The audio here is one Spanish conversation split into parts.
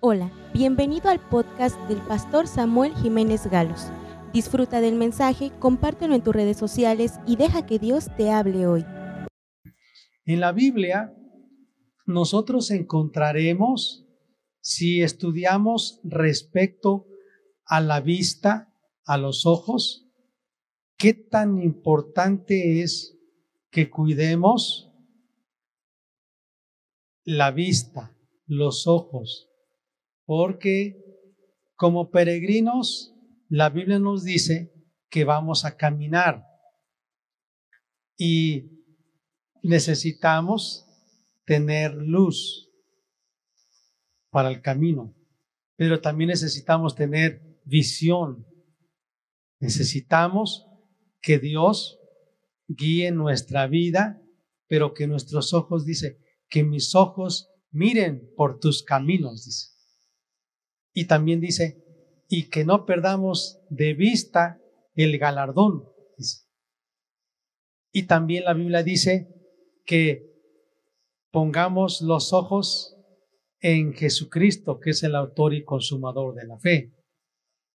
Hola, bienvenido al podcast del pastor Samuel Jiménez Galos. Disfruta del mensaje, compártelo en tus redes sociales y deja que Dios te hable hoy. En la Biblia, nosotros encontraremos, si estudiamos respecto a la vista, a los ojos, qué tan importante es que cuidemos la vista, los ojos, porque como peregrinos, la Biblia nos dice que vamos a caminar y necesitamos tener luz para el camino, pero también necesitamos tener visión. Necesitamos que Dios guíe nuestra vida, pero que nuestros ojos, dice, que mis ojos miren por tus caminos, dice. Y también dice, y que no perdamos de vista el galardón. Y también la Biblia dice que pongamos los ojos en Jesucristo, que es el autor y consumador de la fe.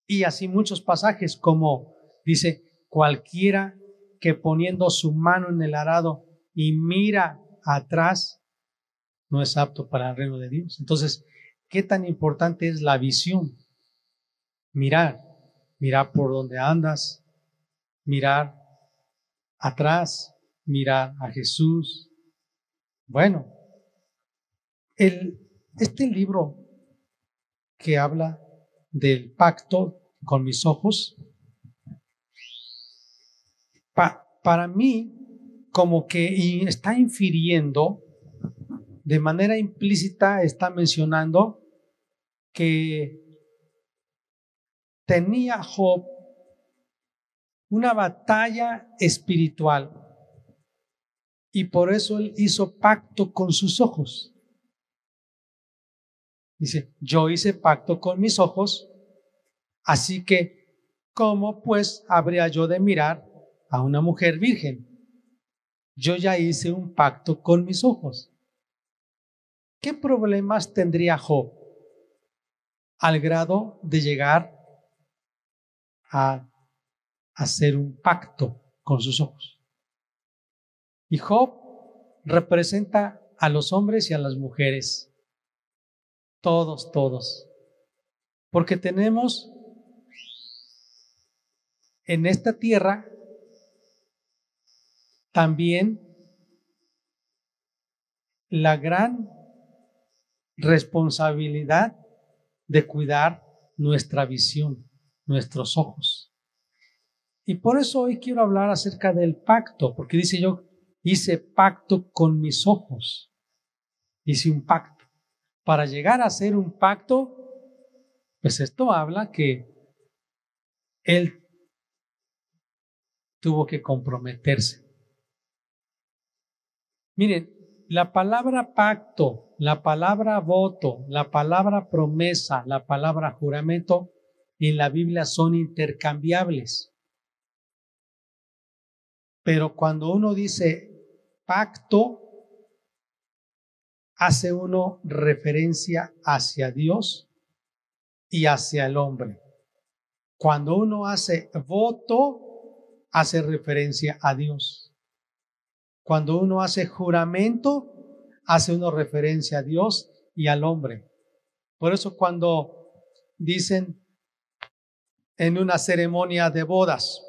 Y así muchos pasajes como dice, cualquiera que poniendo su mano en el arado y mira atrás, no es apto para el reino de Dios. Entonces, ¿qué tan importante es la visión? Mirar, mirar por donde andas, mirar atrás, mirar a Jesús. Bueno, este libro que habla del pacto con mis ojos, para mí como que está infiriendo de manera implícita está mencionando que tenía Job una batalla espiritual y por eso él hizo pacto con sus ojos. Dice, yo hice pacto con mis ojos, así que, ¿cómo pues habría yo de mirar a una mujer virgen? Yo ya hice un pacto con mis ojos. ¿Qué problemas tendría Job al grado de llegar a hacer un pacto con sus ojos? Y Job representa a los hombres y a las mujeres. Todos, todos. Porque tenemos en esta tierra también la gran responsabilidad de cuidar nuestra visión, nuestros ojos. Y por eso hoy quiero hablar acerca del pacto, porque dice yo, hice pacto con mis ojos. Hice un pacto. Para llegar a hacer un pacto, pues esto habla que él tuvo que comprometerse. Miren, la palabra pacto la palabra voto, la palabra promesa, la palabra juramento en la Biblia son intercambiables. Pero cuando uno dice pacto, hace uno referencia hacia Dios y hacia el hombre. Cuando uno hace voto, hace referencia a Dios. Cuando uno hace juramento, hace una referencia a Dios y al hombre. Por eso cuando dicen en una ceremonia de bodas,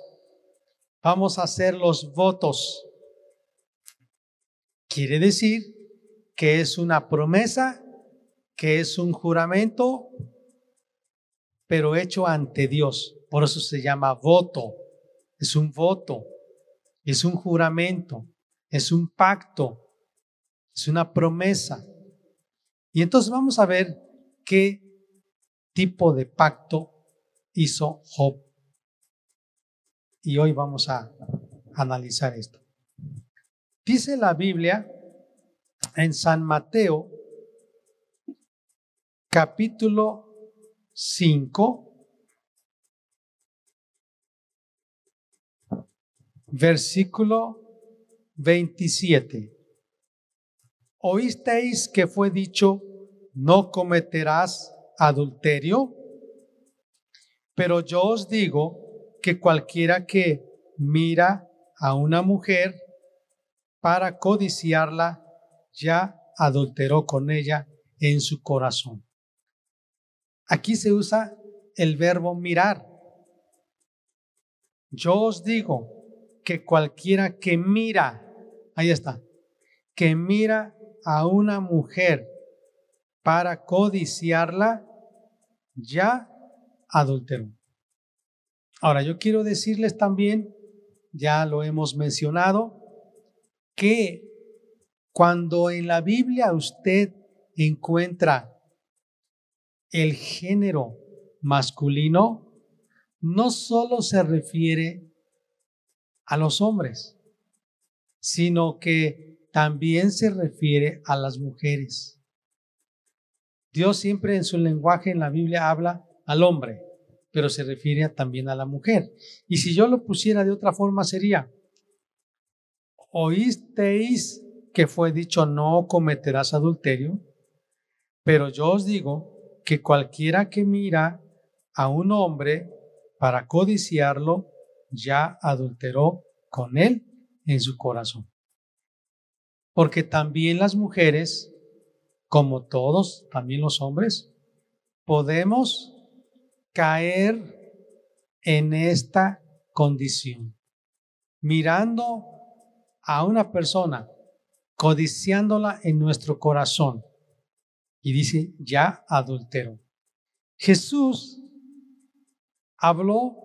vamos a hacer los votos, quiere decir que es una promesa, que es un juramento, pero hecho ante Dios. Por eso se llama voto. Es un voto, es un juramento, es un pacto, es una promesa. Y entonces vamos a ver qué tipo de pacto hizo Job. Y hoy vamos a analizar esto. Dice la Biblia en San Mateo, capítulo 5, versículo 27 oísteis que fue dicho, no cometerás adulterio. Pero yo os digo que cualquiera que mira a una mujer para codiciarla, ya adulteró con ella en su corazón. Aquí se usa el verbo mirar. Yo os digo que cualquiera que mira, ahí está, que mira a una mujer para codiciarla, ya adulteró. Ahora, yo quiero decirles también, ya lo hemos mencionado, que cuando en la Biblia usted encuentra el género masculino, no solo se refiere a los hombres, sino que también se refiere a las mujeres. Dios siempre en su lenguaje en la Biblia habla al hombre, pero se refiere también a la mujer. Y si yo lo pusiera de otra forma sería, oísteis que fue dicho no cometerás adulterio, pero yo os digo que cualquiera que mira a un hombre para codiciarlo, ya adulteró con él en su corazón. Porque también las mujeres, como todos, también los hombres, podemos caer en esta condición. Mirando a una persona, codiciándola en nuestro corazón. Y dice, ya adultero. Jesús habló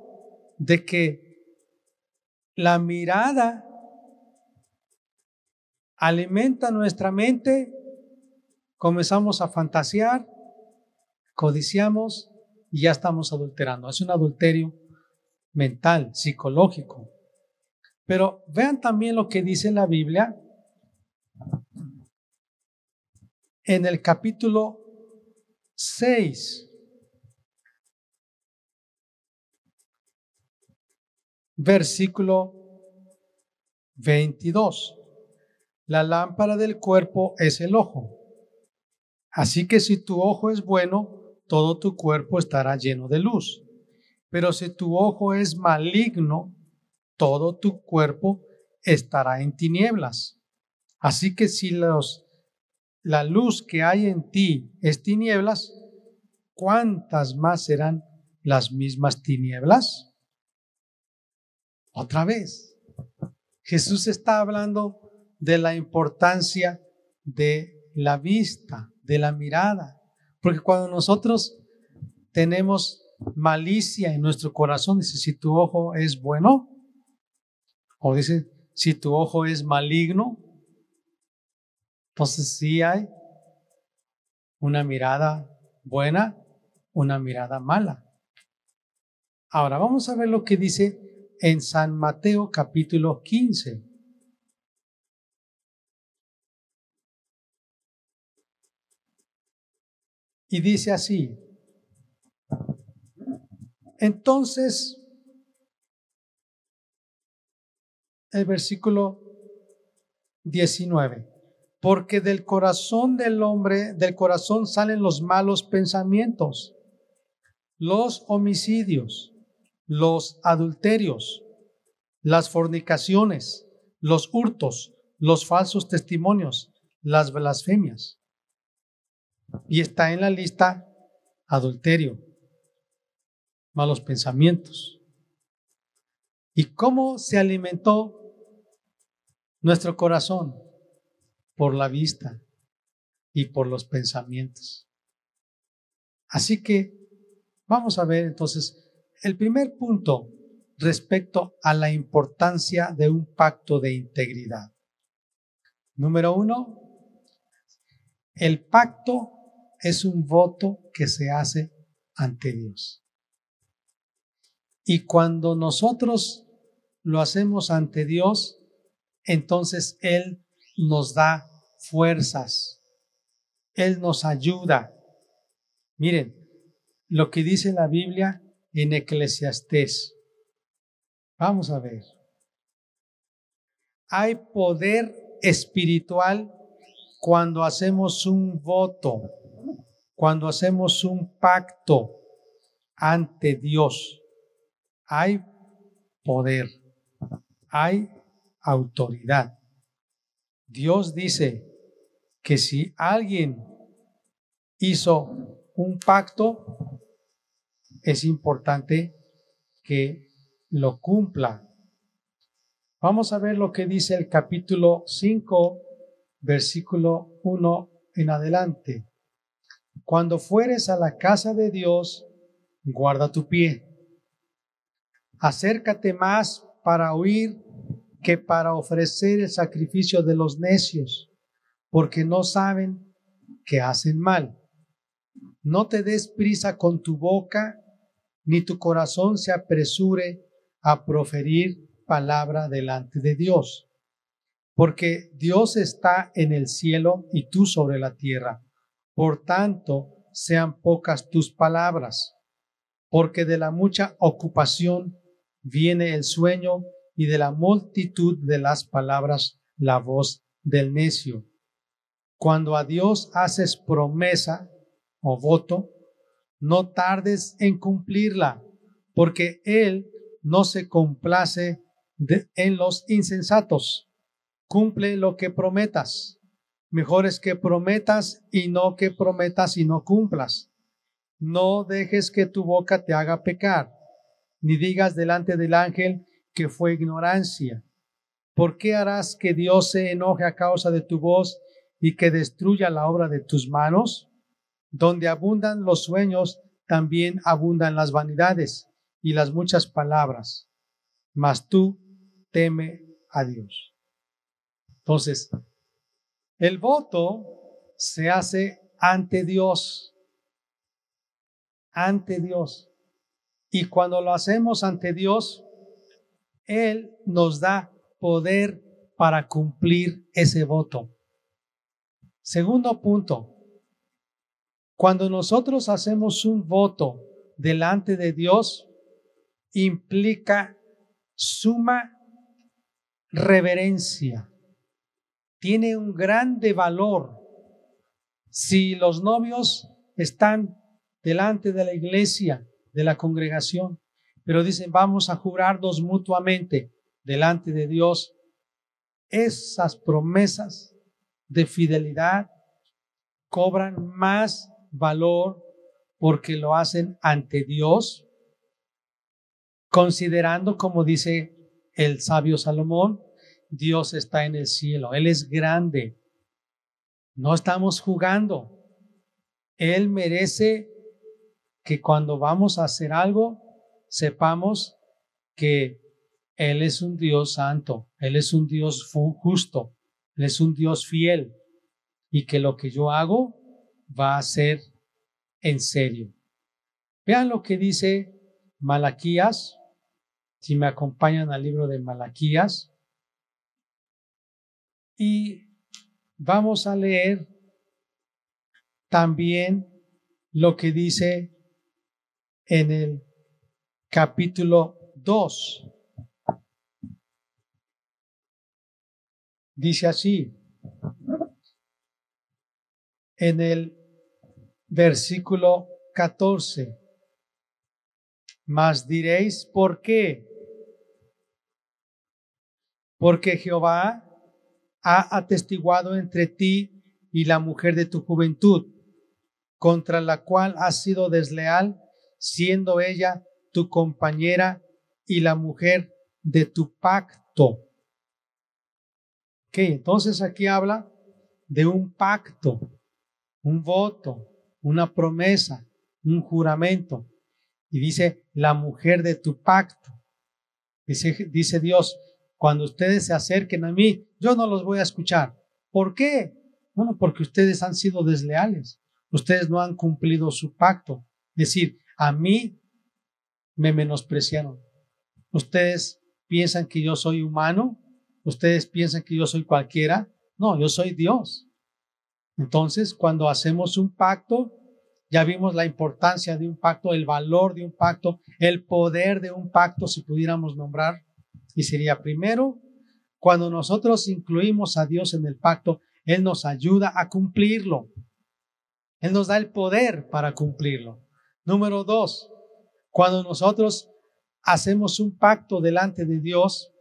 de que la mirada alimenta nuestra mente, comenzamos a fantasear, codiciamos y ya estamos adulterando. Es un adulterio mental, psicológico. Pero vean también lo que dice la Biblia en el capítulo 6. Versículo 22. La lámpara del cuerpo es el ojo. Así que si tu ojo es bueno, todo tu cuerpo estará lleno de luz. Pero si tu ojo es maligno, todo tu cuerpo estará en tinieblas. Así que si los, la luz que hay en ti es tinieblas, ¿cuántas más serán las mismas tinieblas? Otra vez, Jesús está hablando de la importancia de la vista, de la mirada, porque cuando nosotros tenemos malicia en nuestro corazón, dice, si tu ojo es bueno, o dice, si tu ojo es maligno, entonces sí hay una mirada buena, una mirada mala. Ahora vamos a ver lo que dice en San Mateo capítulo 15. Y dice así, entonces, el versículo 19, porque del corazón del hombre, del corazón salen los malos pensamientos, los homicidios, los adulterios, las fornicaciones, los hurtos, los falsos testimonios, las blasfemias y está en la lista adulterio, malos pensamientos. ¿Y cómo se alimentó nuestro corazón? Por la vista y por los pensamientos. Así que vamos a ver entonces el primer punto respecto a la importancia de un pacto de integridad. Número uno, el pacto es un voto que se hace ante Dios. Y cuando nosotros lo hacemos ante Dios, entonces Él nos da fuerzas, Él nos ayuda. Miren lo que dice la Biblia en Eclesiastés. Vamos a ver. Hay poder espiritual cuando hacemos un voto cuando hacemos un pacto ante Dios, hay poder, hay autoridad. Dios dice que si alguien hizo un pacto, es importante que lo cumpla. Vamos a ver lo que dice el capítulo 5, versículo 1 en adelante. Cuando fueres a la casa de Dios, guarda tu pie. Acércate más para oír que para ofrecer el sacrificio de los necios, porque no saben que hacen mal. No te des prisa con tu boca, ni tu corazón se apresure a proferir palabra delante de Dios, porque Dios está en el cielo y tú sobre la tierra. Por tanto, sean pocas tus palabras, porque de la mucha ocupación viene el sueño y de la multitud de las palabras la voz del necio. Cuando a Dios haces promesa o voto, no tardes en cumplirla, porque Él no se complace en los insensatos. Cumple lo que prometas. Mejor es que prometas y no que prometas y no cumplas. No dejes que tu boca te haga pecar, ni digas delante del ángel que fue ignorancia. ¿Por qué harás que Dios se enoje a causa de tu voz y que destruya la obra de tus manos? Donde abundan los sueños, también abundan las vanidades y las muchas palabras. Mas tú teme a Dios. Entonces, el voto se hace ante Dios, ante Dios. Y cuando lo hacemos ante Dios, Él nos da poder para cumplir ese voto. Segundo punto, cuando nosotros hacemos un voto delante de Dios, implica suma reverencia. Tiene un grande valor. Si los novios están delante de la iglesia, de la congregación, pero dicen, vamos a jurarnos mutuamente delante de Dios, esas promesas de fidelidad cobran más valor porque lo hacen ante Dios, considerando, como dice el sabio Salomón, Dios está en el cielo, Él es grande. No estamos jugando. Él merece que cuando vamos a hacer algo, sepamos que Él es un Dios santo, Él es un Dios justo, Él es un Dios fiel y que lo que yo hago va a ser en serio. Vean lo que dice Malaquías si me acompañan al libro de Malaquías. Y vamos a leer también lo que dice en el capítulo 2. Dice así, en el versículo 14, mas diréis, ¿por qué? porque Jehová ha atestiguado entre ti y la mujer de tu juventud, contra la cual has sido desleal, siendo ella tu compañera y la mujer de tu pacto. Ok, entonces aquí habla de un pacto, un voto, una promesa, un juramento. Y dice, la mujer de tu pacto. Dice, dice Dios, cuando ustedes se acerquen a mí, yo no los voy a escuchar. ¿Por qué? Bueno, porque ustedes han sido desleales. Ustedes no han cumplido su pacto. Es decir, a mí me menospreciaron. Ustedes piensan que yo soy humano. Ustedes piensan que yo soy cualquiera. No, yo soy Dios. Entonces, cuando hacemos un pacto, ya vimos la importancia de un pacto, el valor de un pacto, el poder de un pacto, si pudiéramos nombrar. Y sería primero, cuando nosotros incluimos a Dios en el pacto, Él nos ayuda a cumplirlo. Él nos da el poder para cumplirlo. Número dos, cuando nosotros hacemos un pacto delante de Dios,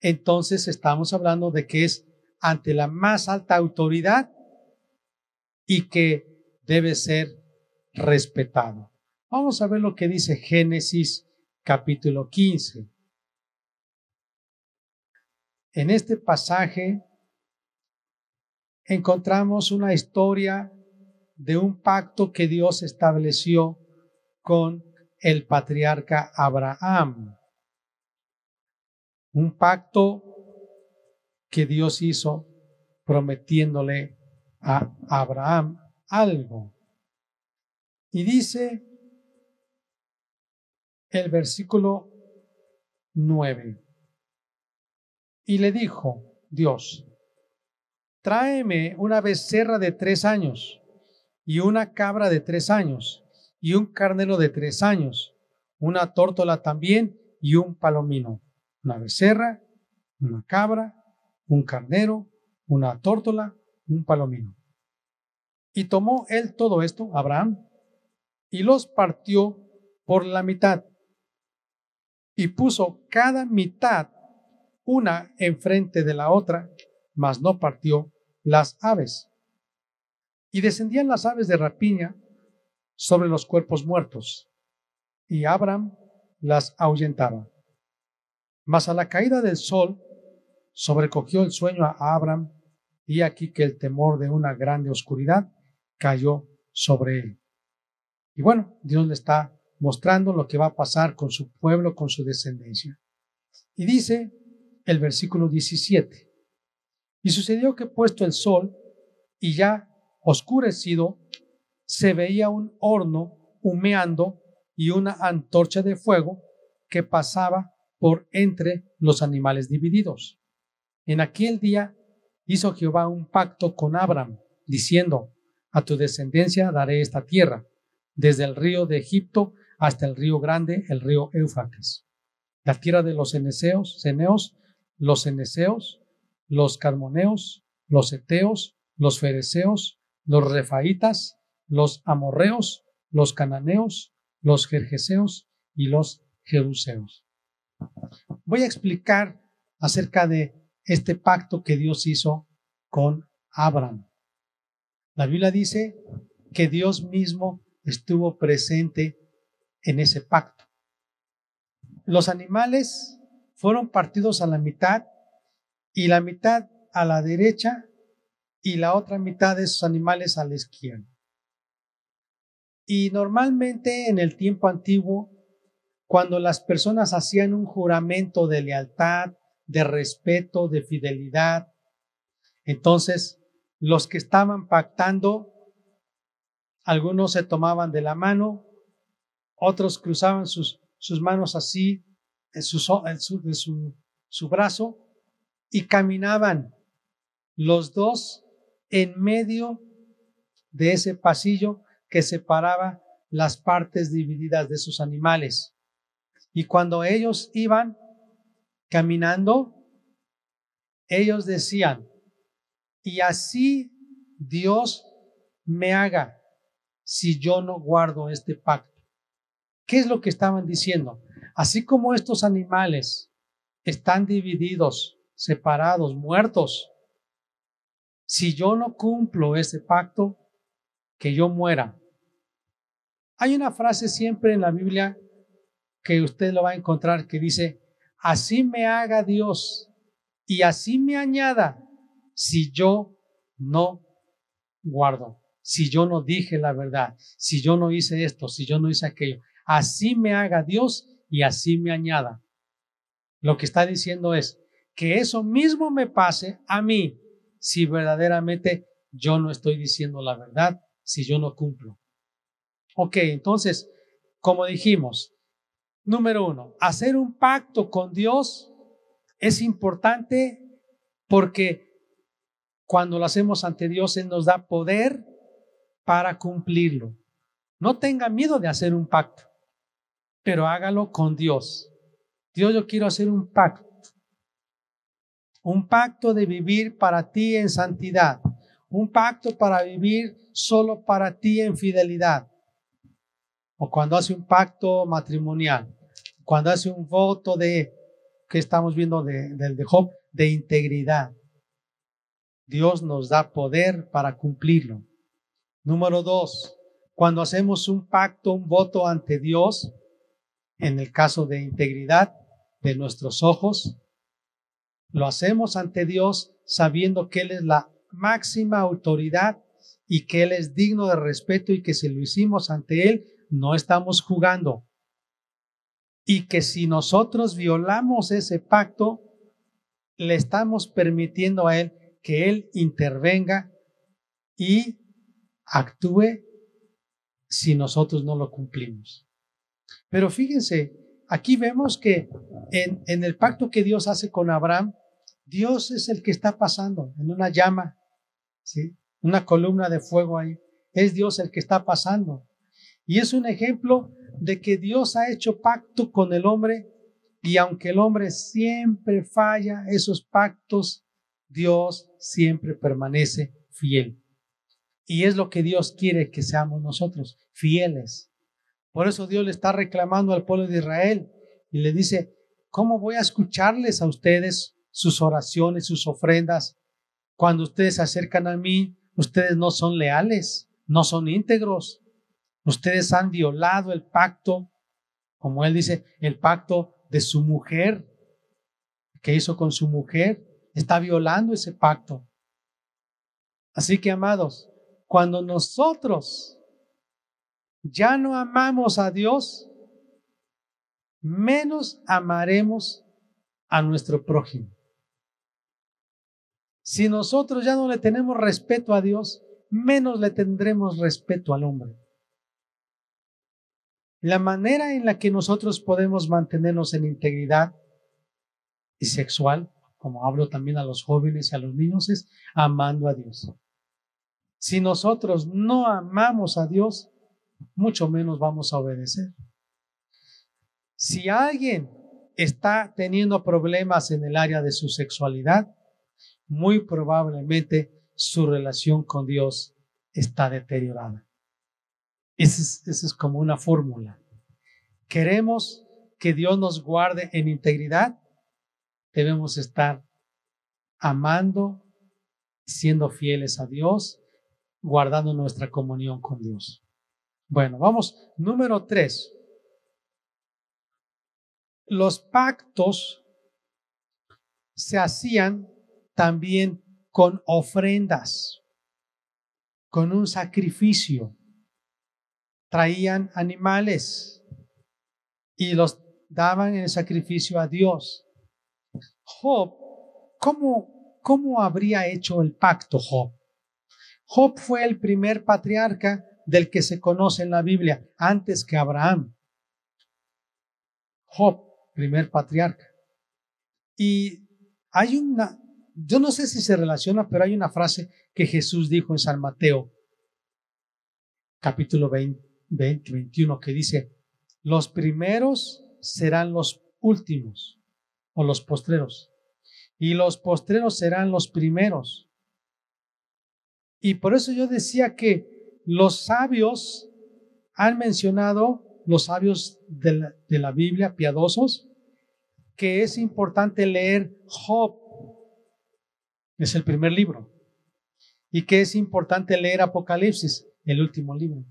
entonces estamos hablando de que es ante la más alta autoridad y que debe ser respetado. Vamos a ver lo que dice Génesis capítulo 15. En este pasaje encontramos una historia de un pacto que Dios estableció con el patriarca Abraham. Un pacto que Dios hizo prometiéndole a Abraham algo. Y dice el versículo 9. Y le dijo Dios, tráeme una becerra de tres años y una cabra de tres años y un carnero de tres años, una tórtola también y un palomino, una becerra, una cabra, un carnero, una tórtola, un palomino. Y tomó él todo esto, Abraham, y los partió por la mitad, y puso cada mitad una enfrente de la otra, mas no partió las aves. Y descendían las aves de rapiña sobre los cuerpos muertos, y Abraham las ahuyentaba. Mas a la caída del sol sobrecogió el sueño a Abraham, y aquí que el temor de una grande oscuridad cayó sobre él. Y bueno, Dios le está mostrando lo que va a pasar con su pueblo, con su descendencia. Y dice el versículo 17, y sucedió que puesto el sol y ya oscurecido, se veía un horno humeando y una antorcha de fuego que pasaba por entre los animales divididos. En aquel día hizo Jehová un pacto con Abraham, diciendo, a tu descendencia daré esta tierra, desde el río de Egipto hasta el río grande, el río Éufrates, la tierra de los ceneos, los eneseos, los carmoneos, los eteos, los fereceos, los refaitas, los amorreos, los cananeos, los jerjeseos y los jeruseos. Voy a explicar acerca de este pacto que Dios hizo con Abraham. La Biblia dice que Dios mismo estuvo presente en ese pacto. Los animales fueron partidos a la mitad y la mitad a la derecha y la otra mitad de esos animales a la izquierda. Y normalmente en el tiempo antiguo, cuando las personas hacían un juramento de lealtad, de respeto, de fidelidad, entonces los que estaban pactando, algunos se tomaban de la mano, otros cruzaban sus, sus manos así en, su, su, su brazo y caminaban los dos en medio de ese pasillo que separaba las partes divididas de sus animales. Y cuando ellos iban caminando, ellos decían, y así Dios me haga si yo no guardo este pacto. ¿Qué es lo que estaban diciendo? Así como estos animales están divididos, separados, muertos, si yo no cumplo ese pacto, que yo muera. Hay una frase siempre en la Biblia que usted lo va a encontrar que dice, así me haga Dios y así me añada si yo no guardo, si yo no dije la verdad, si yo no hice esto, si yo no hice aquello. Así me haga Dios y así me añada. Lo que está diciendo es que eso mismo me pase a mí si verdaderamente yo no estoy diciendo la verdad, si yo no cumplo. Ok, entonces, como dijimos, número uno, hacer un pacto con Dios es importante porque cuando lo hacemos ante Dios, Él nos da poder para cumplirlo. No tenga miedo de hacer un pacto pero hágalo con Dios. Dios, yo quiero hacer un pacto. Un pacto de vivir para ti en santidad. un pacto para vivir solo para ti en fidelidad, o cuando hace un pacto matrimonial, cuando hace un voto de, que estamos viendo del de, de de integridad. Dios nos da poder para cumplirlo. Número dos, cuando hacemos un pacto, un voto ante Dios, en el caso de integridad de nuestros ojos, lo hacemos ante Dios sabiendo que Él es la máxima autoridad y que Él es digno de respeto y que si lo hicimos ante Él, no estamos jugando. Y que si nosotros violamos ese pacto, le estamos permitiendo a Él que Él intervenga y actúe si nosotros no lo cumplimos. Pero fíjense, aquí vemos que en, el pacto que Dios hace con Abraham, Dios es el que está pasando en una llama, ¿sí? una columna de fuego ahí. Es Dios el que está pasando. Y es un ejemplo de que Dios ha hecho pacto con el hombre y aunque el hombre siempre falla esos pactos, Dios siempre permanece fiel. Y es lo que Dios quiere que seamos nosotros, fieles. Por eso Dios le está reclamando al pueblo de Israel y le dice, ¿cómo voy a escucharles a ustedes sus oraciones, sus ofrendas? Cuando ustedes se acercan a mí, ustedes no son leales, no son íntegros. Ustedes han violado el pacto, como él dice, el pacto de su mujer, que hizo con su mujer, está violando ese pacto. Así que, amados, cuando nosotros ya no amamos a Dios, menos amaremos a nuestro prójimo. Si nosotros ya no le tenemos respeto a Dios, menos le tendremos respeto al hombre. La manera en la que nosotros podemos mantenernos en integridad y sexual, como hablo también a los jóvenes y a los niños, es amando a Dios. Si nosotros no amamos a Dios, mucho menos vamos a obedecer. Si alguien está teniendo problemas en el área de su sexualidad, muy probablemente su relación con Dios está deteriorada. Esa es, como una fórmula. Queremos que Dios nos guarde en integridad, debemos estar amando, siendo fieles a Dios, guardando nuestra comunión con Dios. Bueno, vamos, número tres. Los pactos se hacían también con ofrendas, con un sacrificio traían animales y los daban en sacrificio a Dios. Job, ¿cómo, ¿cómo habría hecho el pacto Job? Job fue el primer patriarca del que se conoce en la Biblia, antes que Abraham. Job, primer patriarca. Y hay una, yo no sé si se relaciona, pero hay una frase que Jesús dijo en San Mateo, capítulo 20, 20, 21, que dice, los primeros serán los últimos o los postreros, y los postreros serán los primeros. Y por eso yo decía que los sabios han mencionado, los sabios de la, Biblia, piadosos, que es importante leer Job, es el primer libro, y que es importante leer Apocalipsis, el último libro.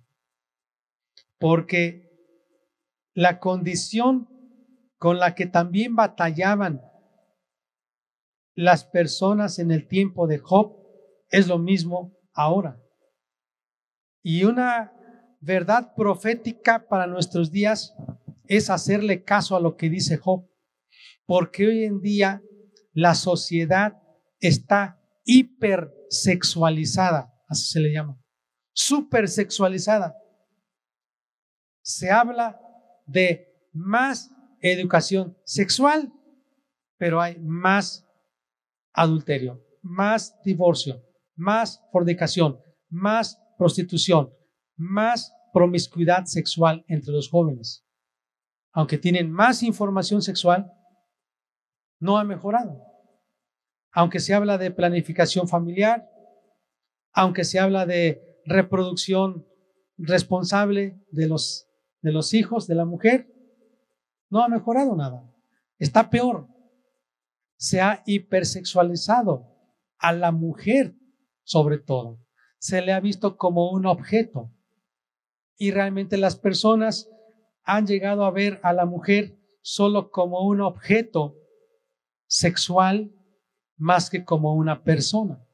Porque la condición con la que también batallaban las personas en el tiempo de Job es lo mismo ahora. Y una verdad profética para nuestros días es hacerle caso a lo que dice Job, porque hoy en día la sociedad está hipersexualizada, así se le llama, supersexualizada. Se habla de más educación sexual, pero hay más adulterio, más divorcio, más fornicación, más prostitución, más promiscuidad sexual entre los jóvenes. Aunque tienen más información sexual, no ha mejorado. Aunque se habla de planificación familiar, aunque se habla de reproducción responsable de los, de los hijos de la mujer, no ha mejorado nada. Está peor. Se ha hipersexualizado a la mujer sobre todo. Se le ha visto como un objeto. Y realmente las personas han llegado a ver a la mujer solo como un objeto sexual más que como una persona.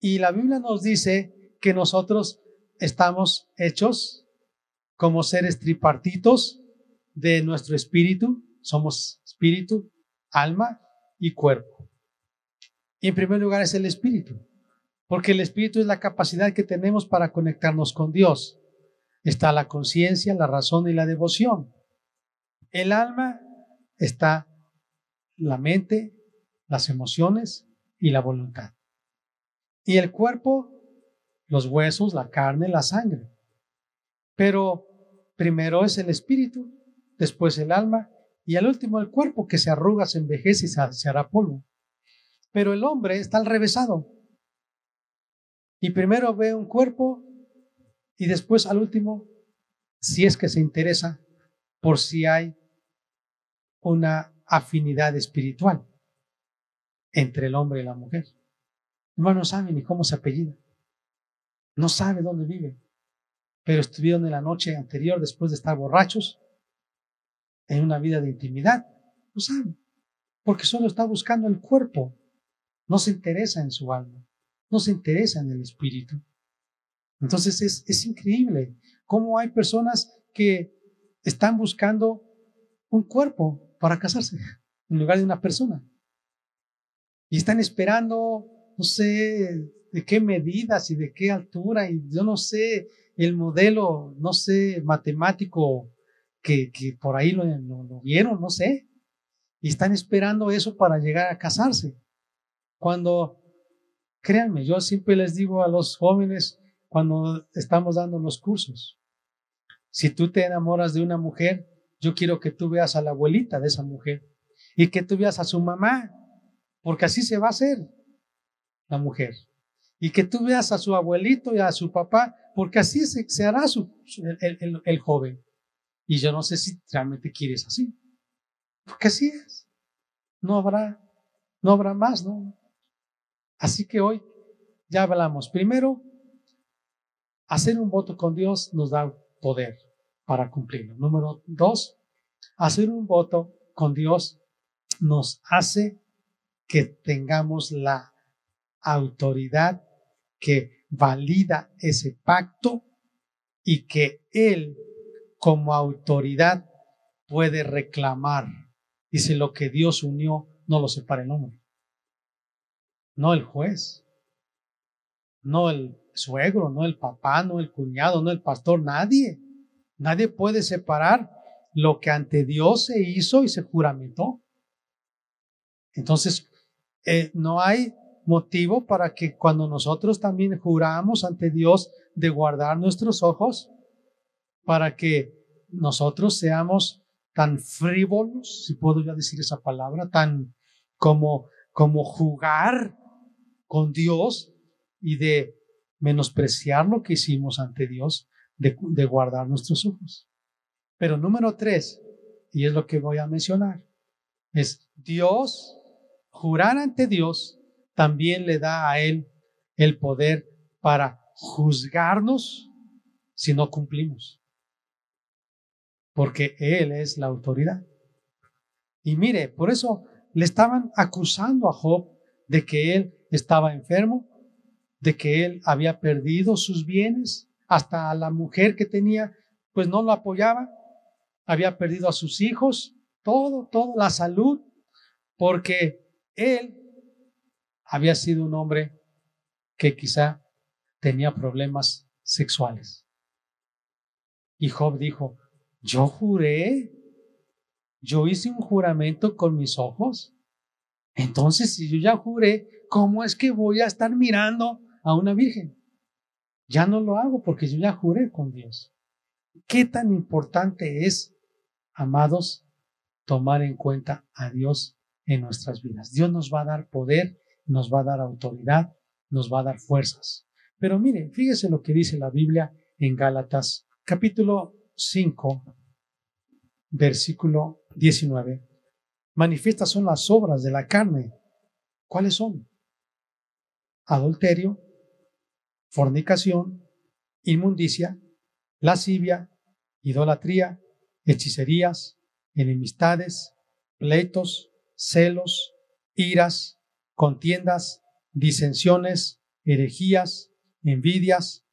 Y la Biblia nos dice que nosotros estamos hechos como seres tripartitos de nuestro espíritu. Somos espíritu, alma y cuerpo. Y en primer lugar es el espíritu, porque el espíritu es la capacidad que tenemos para conectarnos con Dios. Está la conciencia, la razón y la devoción. El alma está la mente, las emociones y la voluntad. Y el cuerpo, los huesos, la carne, la sangre. Pero primero es el espíritu, después el alma y al último el cuerpo que se arruga, se envejece y se hará polvo. Pero el hombre está al revésado. Y primero ve un cuerpo y después al último, si es que se interesa por si hay una afinidad espiritual entre el hombre y la mujer. Hermano, no sabe ni cómo se apellida. No sabe dónde vive. Pero estuvieron en la noche anterior, después de estar borrachos, en una vida de intimidad. No sabe. Porque solo está buscando el cuerpo. No se interesa en su alma. No se interesa en el espíritu. Entonces es, es increíble cómo hay personas que están buscando un cuerpo para casarse en lugar de una persona. Y están esperando, no sé de qué medidas y de qué altura, y yo no sé el modelo, no sé, matemático que, que por ahí lo, lo, vieron, no sé. Y están esperando eso para llegar a casarse. Cuando, créanme, yo siempre les digo a los jóvenes cuando estamos dando los cursos, si tú te enamoras de una mujer, yo quiero que tú veas a la abuelita de esa mujer y que tú veas a su mamá, porque así se va a hacer la mujer. Y que tú veas a su abuelito y a su papá, porque así se, hará su, el, el joven. Y yo no sé si realmente quieres así, porque así es. No habrá, no habrá más, ¿no? Así que hoy ya hablamos. Primero, hacer un voto con Dios nos da poder para cumplirlo. Número dos, hacer un voto con Dios nos hace que tengamos la autoridad que valida ese pacto y que Él como autoridad puede reclamar. Dice, lo que Dios unió no lo separa el hombre. No el juez, no el suegro, no el papá, no el cuñado, no el pastor, nadie. Nadie puede separar lo que ante Dios se hizo y se juramentó. Entonces, eh, no hay motivo para que cuando nosotros también juramos ante Dios de guardar nuestros ojos, para que nosotros seamos tan frívolos, si puedo ya decir esa palabra, tan como, como jugar con Dios y de menospreciar lo que hicimos ante Dios, de, de guardar nuestros ojos. Pero número tres, y es lo que voy a mencionar, es Dios, jurar ante Dios, también le da a Él el poder para juzgarnos si no cumplimos. Porque Él es la autoridad. Y mire, por eso le estaban acusando a Job de que él estaba enfermo, de que él había perdido sus bienes, hasta a la mujer que tenía, pues no lo apoyaba, había perdido a sus hijos, todo, todo, la salud, porque él había sido un hombre que quizá tenía problemas sexuales. Y Job dijo, yo juré, yo hice un juramento con mis ojos. Entonces, si yo ya juré, ¿cómo es que voy a estar mirando a una virgen? Ya no lo hago porque yo ya juré con Dios. ¿Qué tan importante es, amados, tomar en cuenta a Dios en nuestras vidas? Dios nos va a dar poder, nos va a dar autoridad nos va a dar fuerzas. Pero mire, fíjese lo que dice la Biblia en Gálatas capítulo 5, versículo 19. Manifiestas son las obras de la carne. ¿Cuáles son? Adulterio, fornicación, inmundicia, lascivia, idolatría, hechicerías, enemistades, pleitos, celos, iras, contiendas, disensiones, herejías, envidias,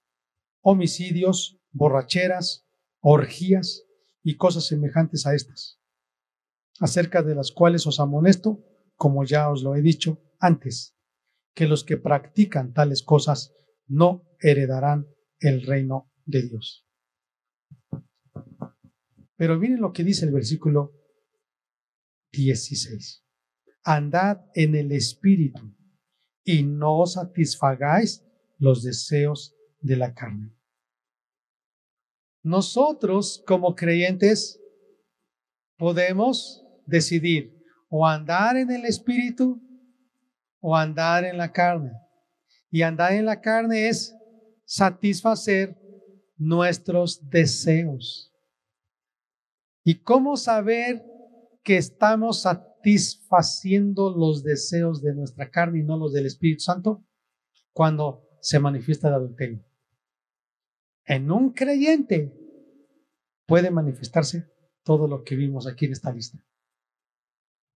homicidios, borracheras, orgías y cosas semejantes a estas, acerca de las cuales os amonesto, como ya os lo he dicho antes, que los que practican tales cosas no heredarán el reino de Dios. Pero miren lo que dice el versículo 16. Andad en el Espíritu y no satisfagáis los deseos de la carne. Nosotros como creyentes podemos decidir o andar en el Espíritu o andar en la carne. Y andar en la carne es satisfacer nuestros deseos. ¿Y cómo saber que estamos satisfaciendo los deseos de nuestra carne y no los del Espíritu Santo? Cuando se manifiesta el adulterio. En un creyente puede manifestarse todo lo que vimos aquí en esta lista.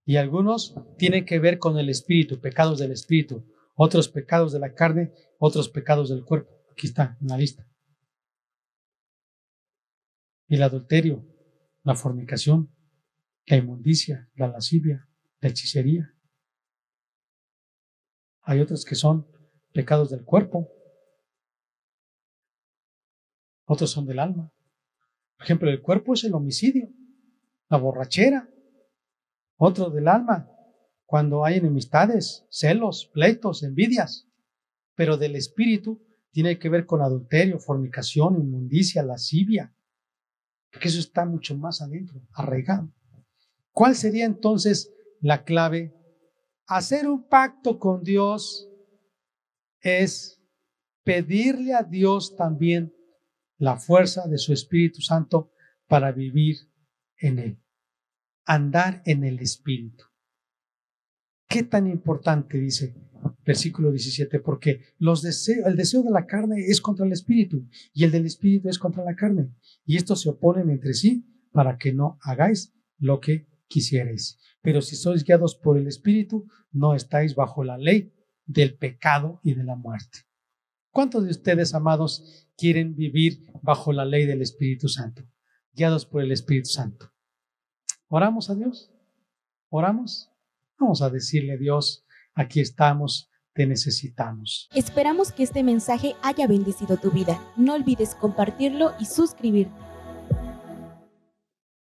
Y algunos tienen que ver con el espíritu, pecados del espíritu, otros pecados de la carne, otros pecados del cuerpo. Aquí está en la lista. El adulterio, la fornicación, la inmundicia, la lascivia, la hechicería. Hay otros que son pecados del cuerpo, otros son del alma. Por ejemplo, el cuerpo es el homicidio, la borrachera, otro del alma, cuando hay enemistades, celos, pleitos, envidias. Pero del espíritu tiene que ver con adulterio, fornicación, inmundicia, lascivia, porque eso está mucho más adentro, arraigado. ¿Cuál sería entonces la clave? Hacer un pacto con Dios es pedirle a Dios también la fuerza de su Espíritu Santo para vivir en él andar en el Espíritu. ¿Qué tan importante dice versículo 17? Porque el deseo de la carne es contra el Espíritu y el del Espíritu es contra la carne. Y estos se oponen entre sí para que no hagáis lo que quisierais. Pero si sois guiados por el Espíritu, no estáis bajo la ley del pecado y de la muerte. ¿Cuántos de ustedes, amados, quieren vivir bajo la ley del Espíritu Santo, guiados por el Espíritu Santo? ¿Oramos a Dios? ¿Oramos? Vamos a decirle Dios, aquí estamos, te necesitamos. Esperamos que este mensaje haya bendecido tu vida. No olvides compartirlo y suscribirte.